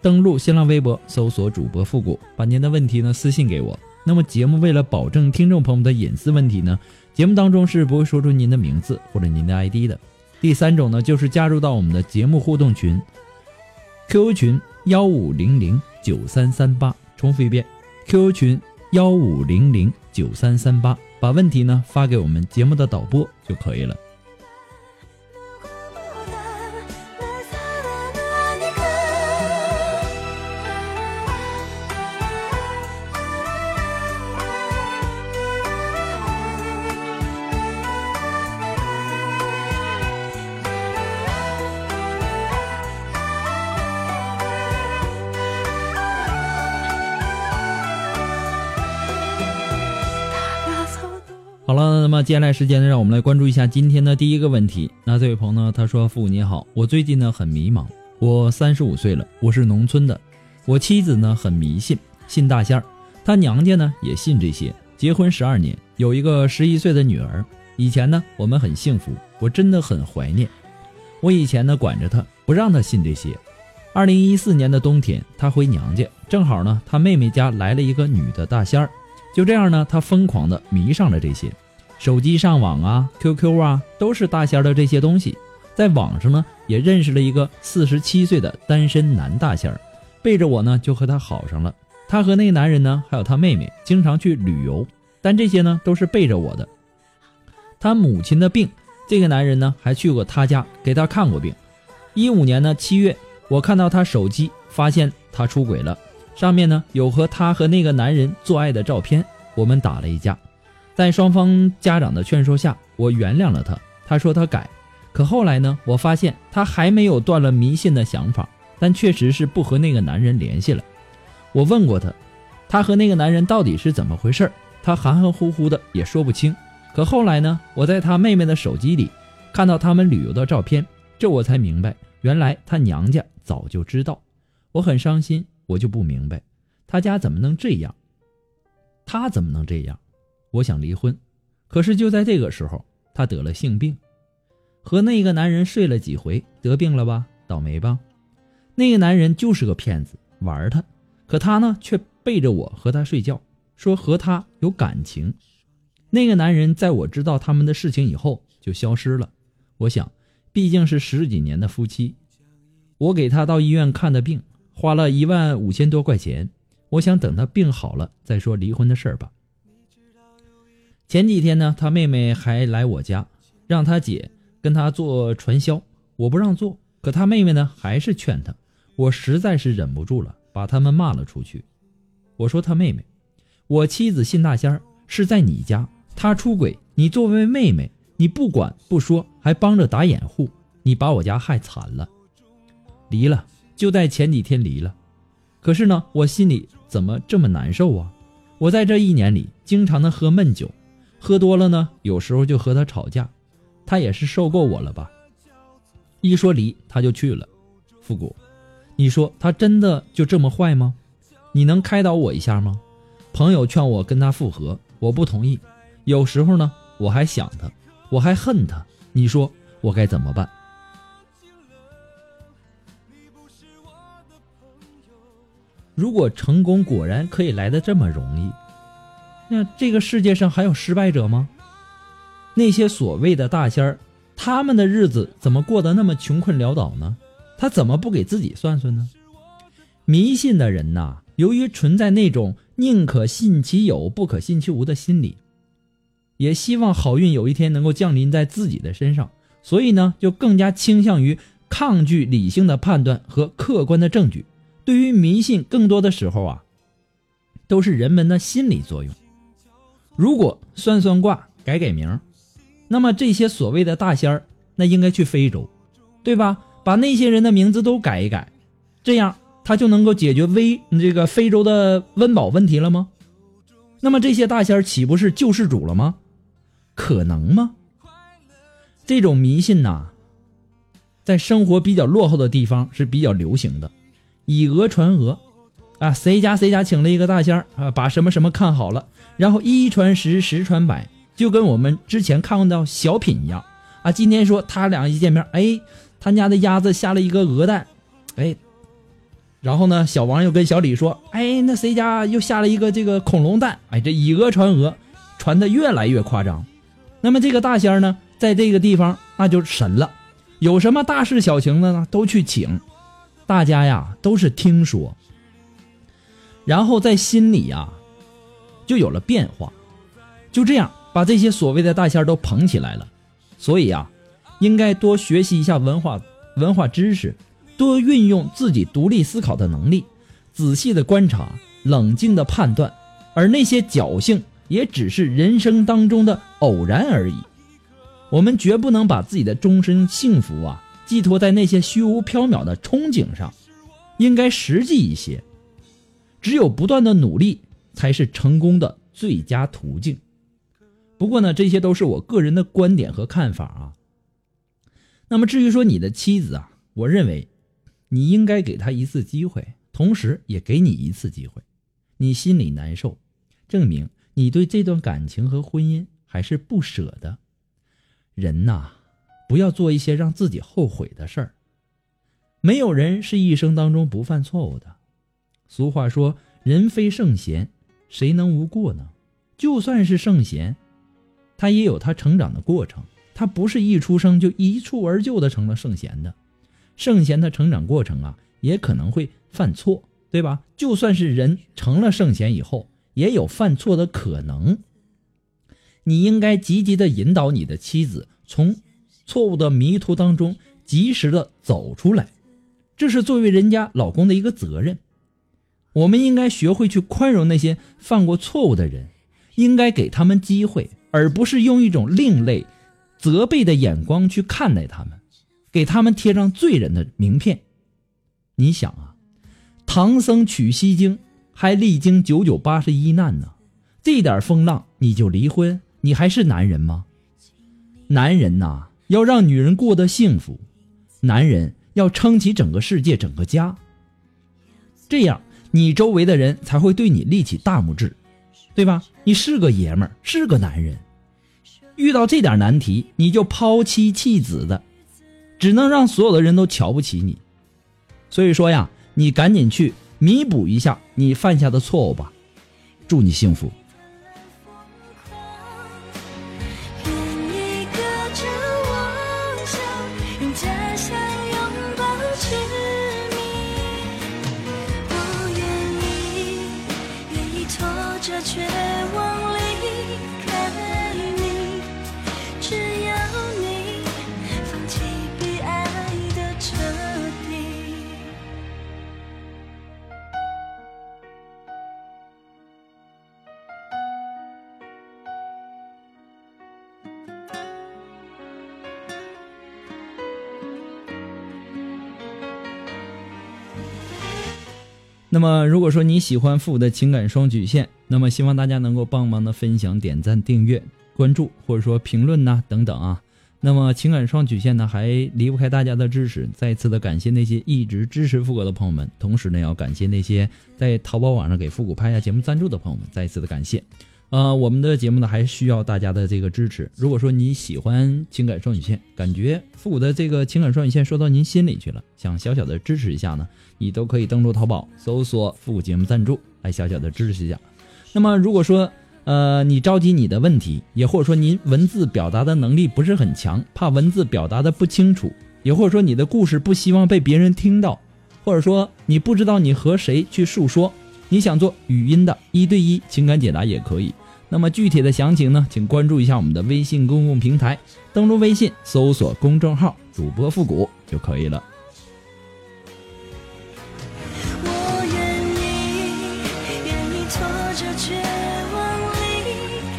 登录新浪微博，搜索主播复古，把您的问题呢私信给我。那么节目为了保证听众朋友们的隐私问题呢，节目当中是不会说出您的名字或者您的 ID 的。第三种呢，就是加入到我们的节目互动群，QQ 群幺五零零九三三八，重复一遍，QQ 群幺五零零九三三八，把问题呢发给我们节目的导播就可以了。好了，那么接下来时间呢，让我们来关注一下今天的第一个问题。那这位朋友呢，他说：“父母你好，我最近呢很迷茫，我三十五岁了，我是农村的，我妻子呢很迷信，信大仙儿，她娘家呢也信这些，结婚十二年，有一个十一岁的女儿。以前呢我们很幸福，我真的很怀念。我以前呢管着她，不让她信这些。二零一四年的冬天，她回娘家，正好呢她妹妹家来了一个女的大仙儿。”就这样呢，他疯狂的迷上了这些，手机上网啊，QQ 啊，都是大仙的这些东西。在网上呢，也认识了一个四十七岁的单身男大仙儿，背着我呢就和他好上了。他和那个男人呢，还有他妹妹，经常去旅游，但这些呢都是背着我的。他母亲的病，这个男人呢还去过他家给他看过病。一五年呢七月，我看到他手机，发现他出轨了。上面呢有和他和那个男人做爱的照片，我们打了一架，在双方家长的劝说下，我原谅了他。他说他改，可后来呢，我发现他还没有断了迷信的想法，但确实是不和那个男人联系了。我问过他，他和那个男人到底是怎么回事他含含糊糊的也说不清。可后来呢，我在他妹妹的手机里看到他们旅游的照片，这我才明白，原来他娘家早就知道。我很伤心。我就不明白，他家怎么能这样？他怎么能这样？我想离婚，可是就在这个时候，他得了性病，和那个男人睡了几回，得病了吧？倒霉吧？那个男人就是个骗子，玩他，可他呢，却背着我和他睡觉，说和他有感情。那个男人在我知道他们的事情以后就消失了。我想，毕竟是十几年的夫妻，我给他到医院看的病。花了一万五千多块钱，我想等他病好了再说离婚的事儿吧。前几天呢，他妹妹还来我家，让他姐跟他做传销，我不让做，可他妹妹呢还是劝他，我实在是忍不住了，把他们骂了出去。我说他妹妹，我妻子信大仙儿是在你家，他出轨，你作为妹妹，你不管不说，还帮着打掩护，你把我家害惨了，离了。就在前几天离了，可是呢，我心里怎么这么难受啊？我在这一年里经常的喝闷酒，喝多了呢，有时候就和他吵架，他也是受够我了吧？一说离他就去了。复古，你说他真的就这么坏吗？你能开导我一下吗？朋友劝我跟他复合，我不同意。有时候呢，我还想他，我还恨他，你说我该怎么办？如果成功果然可以来的这么容易，那这个世界上还有失败者吗？那些所谓的大仙儿，他们的日子怎么过得那么穷困潦倒呢？他怎么不给自己算算呢？迷信的人呐，由于存在那种宁可信其有，不可信其无的心理，也希望好运有一天能够降临在自己的身上，所以呢，就更加倾向于抗拒理性的判断和客观的证据。对于迷信，更多的时候啊，都是人们的心理作用。如果算算卦、改改名，那么这些所谓的大仙儿，那应该去非洲，对吧？把那些人的名字都改一改，这样他就能够解决危这个非洲的温饱问题了吗？那么这些大仙儿岂不是救世主了吗？可能吗？这种迷信呐，在生活比较落后的地方是比较流行的，以讹传讹，啊，谁家谁家请了一个大仙儿啊，把什么什么看好了。然后一传十，十传百，就跟我们之前看过的小品一样啊。今天说他俩一见面，哎，他家的鸭子下了一个鹅蛋，哎，然后呢，小王又跟小李说，哎，那谁家又下了一个这个恐龙蛋，哎，这以讹传讹，传的越来越夸张。那么这个大仙呢，在这个地方那就神了，有什么大事小情的呢，都去请，大家呀都是听说，然后在心里呀。就有了变化，就这样把这些所谓的大仙都捧起来了。所以啊，应该多学习一下文化文化知识，多运用自己独立思考的能力，仔细的观察，冷静的判断。而那些侥幸也只是人生当中的偶然而已。我们绝不能把自己的终身幸福啊寄托在那些虚无缥缈的憧憬上，应该实际一些。只有不断的努力。才是成功的最佳途径。不过呢，这些都是我个人的观点和看法啊。那么至于说你的妻子啊，我认为你应该给她一次机会，同时也给你一次机会。你心里难受，证明你对这段感情和婚姻还是不舍的。人呐，不要做一些让自己后悔的事儿。没有人是一生当中不犯错误的。俗话说，人非圣贤。谁能无过呢？就算是圣贤，他也有他成长的过程。他不是一出生就一蹴而就的成了圣贤的。圣贤的成长过程啊，也可能会犯错，对吧？就算是人成了圣贤以后，也有犯错的可能。你应该积极的引导你的妻子从错误的迷途当中及时的走出来，这是作为人家老公的一个责任。我们应该学会去宽容那些犯过错误的人，应该给他们机会，而不是用一种另类、责备的眼光去看待他们，给他们贴上罪人的名片。你想啊，唐僧取西经还历经九九八十一难呢，这点风浪你就离婚？你还是男人吗？男人呐，要让女人过得幸福，男人要撑起整个世界、整个家，这样。你周围的人才会对你立起大拇指，对吧？你是个爷们儿，是个男人，遇到这点难题你就抛妻弃子的，只能让所有的人都瞧不起你。所以说呀，你赶紧去弥补一下你犯下的错误吧。祝你幸福。那么，如果说你喜欢复古的情感双曲线，那么希望大家能够帮忙的分享、点赞、订阅、关注，或者说评论呐等等啊。那么情感双曲线呢，还离不开大家的支持。再次的感谢那些一直支持复古的朋友们，同时呢，要感谢那些在淘宝网上给复古拍下节目赞助的朋友们，再次的感谢。呃，我们的节目呢，还需要大家的这个支持。如果说你喜欢情感双曲线，感觉复古的这个情感双曲线说到您心里去了，想小小的支持一下呢，你都可以登录淘宝搜索“复古节目赞助”来小小的支持一下。那么如果说呃，你着急你的问题，也或者说您文字表达的能力不是很强，怕文字表达的不清楚，也或者说你的故事不希望被别人听到，或者说你不知道你和谁去诉说，你想做语音的一对一情感解答也可以。那么具体的详情呢，请关注一下我们的微信公共平台，登录微信搜索公众号“主播复古”就可以了。我愿意，愿意拖着绝望离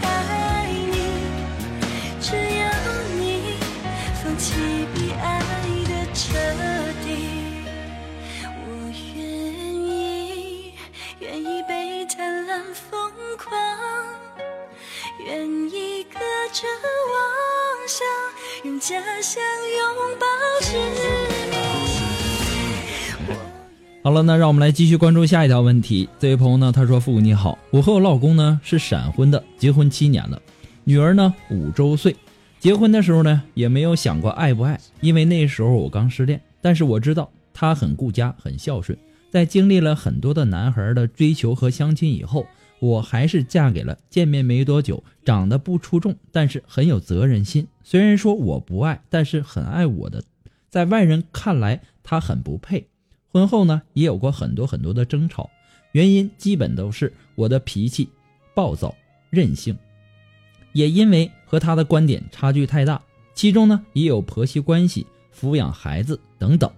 开你，只要你放弃爱的彻家乡拥抱执迷。好了，那让我们来继续关注下一条问题。这位朋友呢，他说：“父母你好，我和我老公呢是闪婚的，结婚七年了，女儿呢五周岁。结婚的时候呢，也没有想过爱不爱，因为那时候我刚失恋。但是我知道他很顾家，很孝顺。在经历了很多的男孩的追求和相亲以后，我还是嫁给了见面没多久，长得不出众，但是很有责任心。虽然说我不爱，但是很爱我的，在外人看来他很不配。”婚后呢，也有过很多很多的争吵，原因基本都是我的脾气暴躁、任性，也因为和他的观点差距太大，其中呢也有婆媳关系、抚养孩子等等。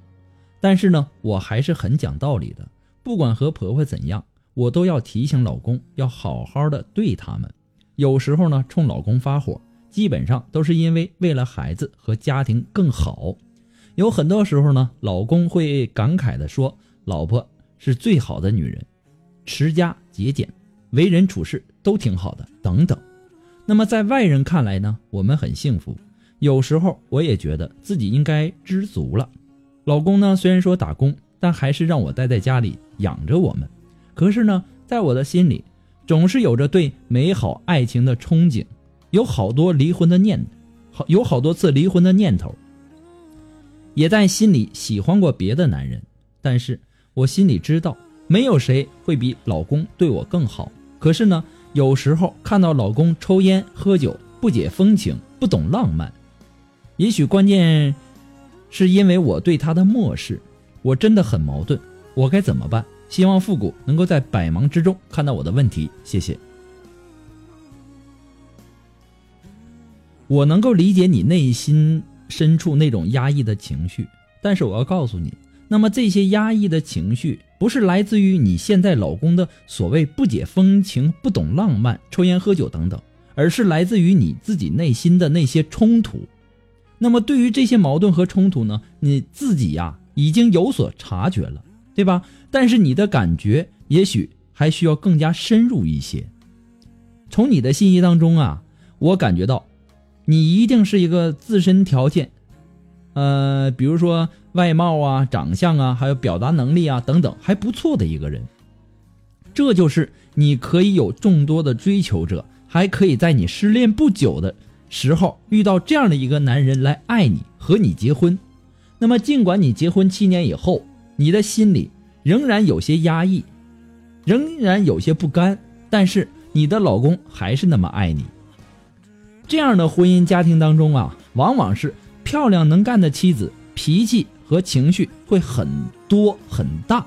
但是呢，我还是很讲道理的，不管和婆婆怎样，我都要提醒老公要好好的对他们。有时候呢，冲老公发火，基本上都是因为为了孩子和家庭更好。有很多时候呢，老公会感慨的说：“老婆是最好的女人，持家节俭，为人处事都挺好的。”等等。那么在外人看来呢，我们很幸福。有时候我也觉得自己应该知足了。老公呢，虽然说打工，但还是让我待在家里养着我们。可是呢，在我的心里，总是有着对美好爱情的憧憬，有好多离婚的念，好有好多次离婚的念头。也在心里喜欢过别的男人，但是我心里知道，没有谁会比老公对我更好。可是呢，有时候看到老公抽烟喝酒，不解风情，不懂浪漫，也许关键是因为我对他的漠视，我真的很矛盾，我该怎么办？希望复古能够在百忙之中看到我的问题，谢谢。我能够理解你内心。深处那种压抑的情绪，但是我要告诉你，那么这些压抑的情绪不是来自于你现在老公的所谓不解风情、不懂浪漫、抽烟喝酒等等，而是来自于你自己内心的那些冲突。那么对于这些矛盾和冲突呢，你自己呀已经有所察觉了，对吧？但是你的感觉也许还需要更加深入一些。从你的信息当中啊，我感觉到。你一定是一个自身条件，呃，比如说外貌啊、长相啊，还有表达能力啊等等还不错的一个人。这就是你可以有众多的追求者，还可以在你失恋不久的时候遇到这样的一个男人来爱你和你结婚。那么，尽管你结婚七年以后，你的心里仍然有些压抑，仍然有些不甘，但是你的老公还是那么爱你。这样的婚姻家庭当中啊，往往是漂亮能干的妻子，脾气和情绪会很多很大。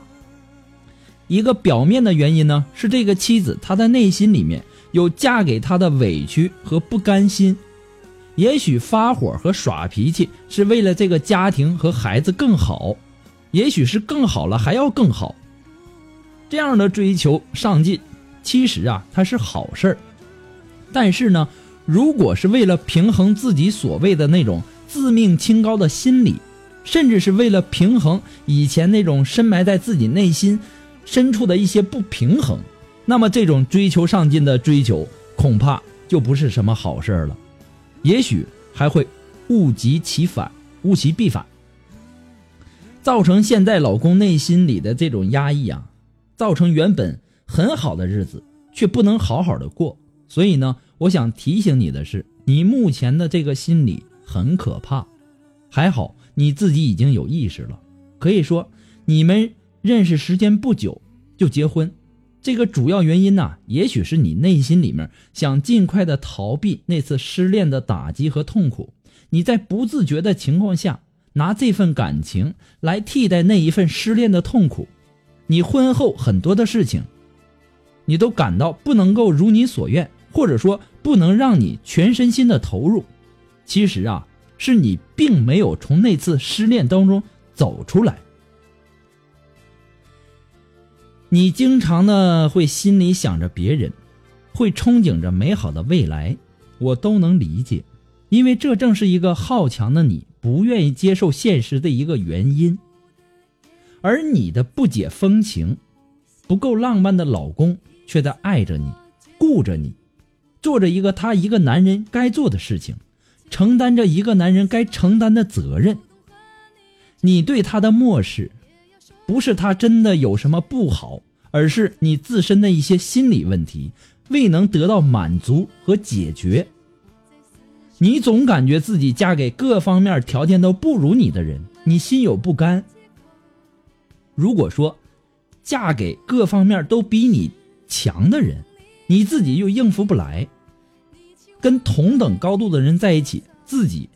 一个表面的原因呢，是这个妻子她的内心里面有嫁给他的委屈和不甘心，也许发火和耍脾气是为了这个家庭和孩子更好，也许是更好了还要更好。这样的追求上进，其实啊，它是好事儿，但是呢。如果是为了平衡自己所谓的那种自命清高的心理，甚至是为了平衡以前那种深埋在自己内心深处的一些不平衡，那么这种追求上进的追求恐怕就不是什么好事儿了，也许还会物极其反，物极必反，造成现在老公内心里的这种压抑啊，造成原本很好的日子却不能好好的过，所以呢。我想提醒你的是，你目前的这个心理很可怕。还好你自己已经有意识了，可以说你们认识时间不久就结婚，这个主要原因呢，也许是你内心里面想尽快的逃避那次失恋的打击和痛苦，你在不自觉的情况下，拿这份感情来替代那一份失恋的痛苦。你婚后很多的事情，你都感到不能够如你所愿，或者说不能让你全身心的投入。其实啊，是你并没有从那次失恋当中走出来。你经常呢会心里想着别人，会憧憬着美好的未来，我都能理解，因为这正是一个好强的你不愿意接受现实的一个原因。而你的不解风情、不够浪漫的老公，却在爱着你、顾着你，做着一个他一个男人该做的事情，承担着一个男人该承担的责任。你对他的漠视。不是他真的有什么不好，而是你自身的一些心理问题未能得到满足和解决。你总感觉自己嫁给各方面条件都不如你的人，你心有不甘。如果说嫁给各方面都比你强的人，你自己又应付不来，跟同等高度的人在一起，自己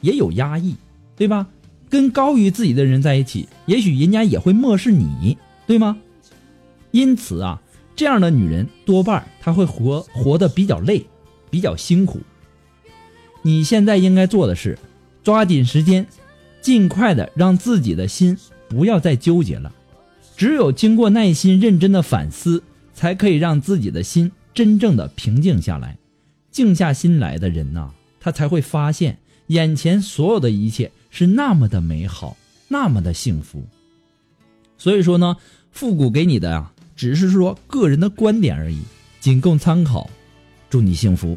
也有压抑，对吧？跟高于自己的人在一起，也许人家也会漠视你，对吗？因此啊，这样的女人多半她会活活得比较累，比较辛苦。你现在应该做的是，抓紧时间，尽快的让自己的心不要再纠结了。只有经过耐心认真的反思，才可以让自己的心真正的平静下来。静下心来的人呐，他才会发现眼前所有的一切。是那么的美好，那么的幸福。所以说呢，复古给你的啊，只是说个人的观点而已，仅供参考。祝你幸福。